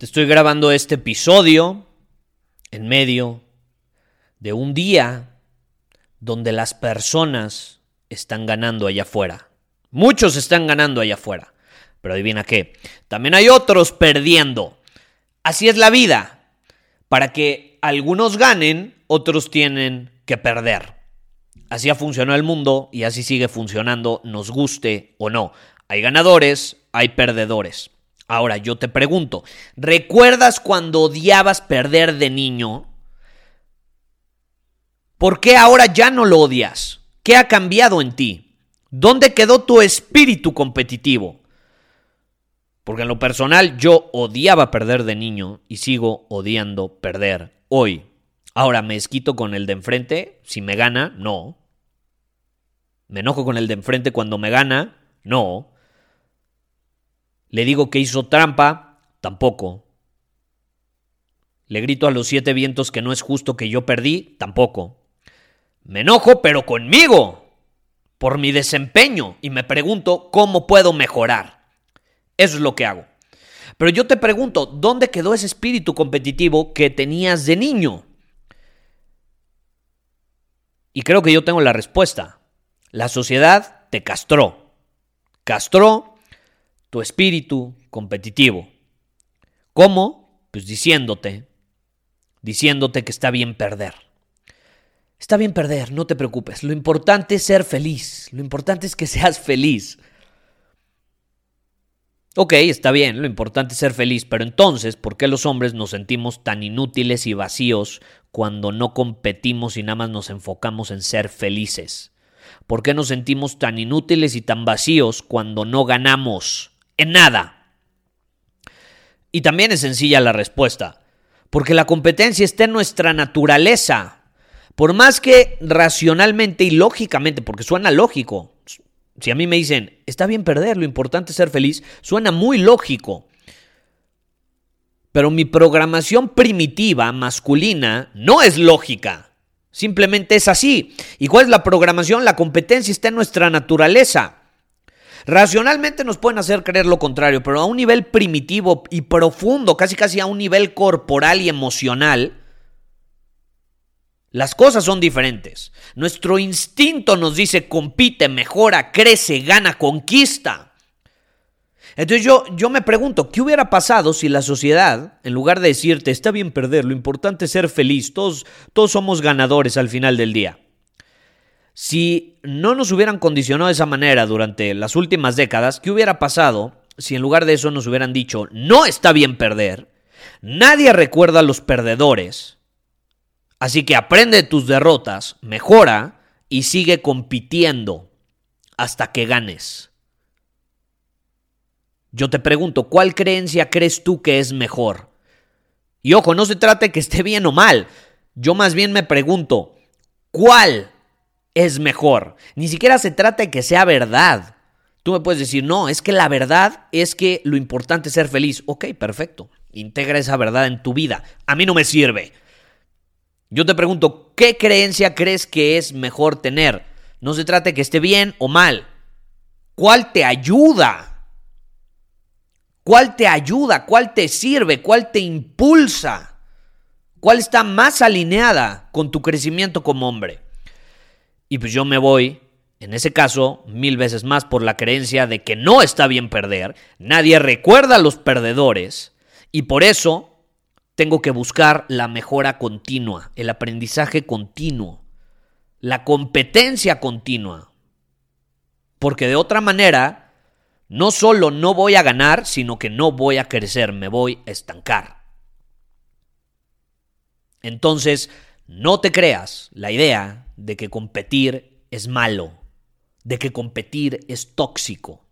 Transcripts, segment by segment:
Te estoy grabando este episodio en medio de un día donde las personas están ganando allá afuera. Muchos están ganando allá afuera. Pero adivina qué, también hay otros perdiendo. Así es la vida. Para que algunos ganen, otros tienen que perder. Así ha funcionado el mundo y así sigue funcionando, nos guste o no. Hay ganadores, hay perdedores. Ahora yo te pregunto, ¿recuerdas cuando odiabas perder de niño? ¿Por qué ahora ya no lo odias? ¿Qué ha cambiado en ti? ¿Dónde quedó tu espíritu competitivo? Porque en lo personal yo odiaba perder de niño y sigo odiando perder hoy. Ahora, ¿me esquito con el de enfrente? Si me gana, no. ¿Me enojo con el de enfrente cuando me gana? No. Le digo que hizo trampa, tampoco. Le grito a los siete vientos que no es justo que yo perdí, tampoco. Me enojo, pero conmigo, por mi desempeño, y me pregunto cómo puedo mejorar. Eso es lo que hago. Pero yo te pregunto, ¿dónde quedó ese espíritu competitivo que tenías de niño? Y creo que yo tengo la respuesta. La sociedad te castró. Castró tu espíritu competitivo. ¿Cómo? Pues diciéndote, diciéndote que está bien perder. Está bien perder, no te preocupes. Lo importante es ser feliz. Lo importante es que seas feliz. Ok, está bien, lo importante es ser feliz, pero entonces, ¿por qué los hombres nos sentimos tan inútiles y vacíos cuando no competimos y nada más nos enfocamos en ser felices? ¿Por qué nos sentimos tan inútiles y tan vacíos cuando no ganamos? En nada. Y también es sencilla la respuesta, porque la competencia está en nuestra naturaleza. Por más que racionalmente y lógicamente, porque suena lógico, si a mí me dicen, está bien perder, lo importante es ser feliz, suena muy lógico. Pero mi programación primitiva, masculina, no es lógica. Simplemente es así. ¿Y cuál es la programación? La competencia está en nuestra naturaleza. Racionalmente nos pueden hacer creer lo contrario, pero a un nivel primitivo y profundo, casi casi a un nivel corporal y emocional, las cosas son diferentes. Nuestro instinto nos dice compite, mejora, crece, gana, conquista. Entonces yo, yo me pregunto, ¿qué hubiera pasado si la sociedad, en lugar de decirte está bien perder, lo importante es ser feliz, todos, todos somos ganadores al final del día? Si no nos hubieran condicionado de esa manera durante las últimas décadas, ¿qué hubiera pasado si en lugar de eso nos hubieran dicho, no está bien perder, nadie recuerda a los perdedores, así que aprende tus derrotas, mejora y sigue compitiendo hasta que ganes? Yo te pregunto, ¿cuál creencia crees tú que es mejor? Y ojo, no se trata de que esté bien o mal. Yo más bien me pregunto, ¿cuál es mejor. Ni siquiera se trata de que sea verdad. Tú me puedes decir, no, es que la verdad es que lo importante es ser feliz. Ok, perfecto. Integra esa verdad en tu vida. A mí no me sirve. Yo te pregunto, ¿qué creencia crees que es mejor tener? No se trata de que esté bien o mal. ¿Cuál te ayuda? ¿Cuál te ayuda? ¿Cuál te sirve? ¿Cuál te impulsa? ¿Cuál está más alineada con tu crecimiento como hombre? Y pues yo me voy, en ese caso, mil veces más por la creencia de que no está bien perder, nadie recuerda a los perdedores y por eso tengo que buscar la mejora continua, el aprendizaje continuo, la competencia continua. Porque de otra manera, no solo no voy a ganar, sino que no voy a crecer, me voy a estancar. Entonces, no te creas la idea de que competir es malo, de que competir es tóxico.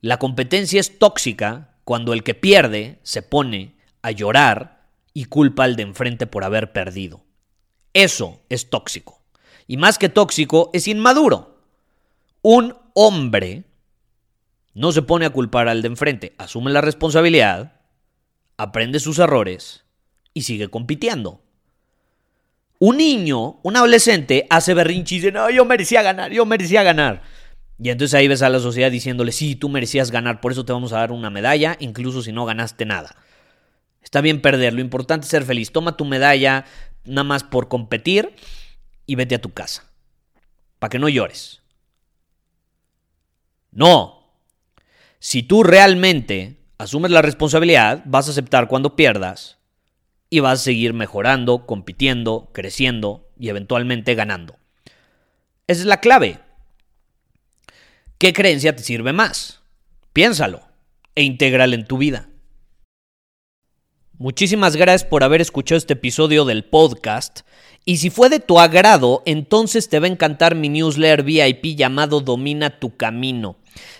La competencia es tóxica cuando el que pierde se pone a llorar y culpa al de enfrente por haber perdido. Eso es tóxico. Y más que tóxico, es inmaduro. Un hombre no se pone a culpar al de enfrente, asume la responsabilidad, aprende sus errores y sigue compitiendo. Un niño, un adolescente, hace berrinche y dice, no, yo merecía ganar, yo merecía ganar. Y entonces ahí ves a la sociedad diciéndole, sí, tú merecías ganar, por eso te vamos a dar una medalla, incluso si no ganaste nada. Está bien perder, lo importante es ser feliz. Toma tu medalla nada más por competir y vete a tu casa. Para que no llores. No. Si tú realmente asumes la responsabilidad, vas a aceptar cuando pierdas y vas a seguir mejorando, compitiendo, creciendo y eventualmente ganando. Esa es la clave. ¿Qué creencia te sirve más? Piénsalo e intégrala en tu vida. Muchísimas gracias por haber escuchado este episodio del podcast. Y si fue de tu agrado, entonces te va a encantar mi newsletter VIP llamado Domina tu Camino.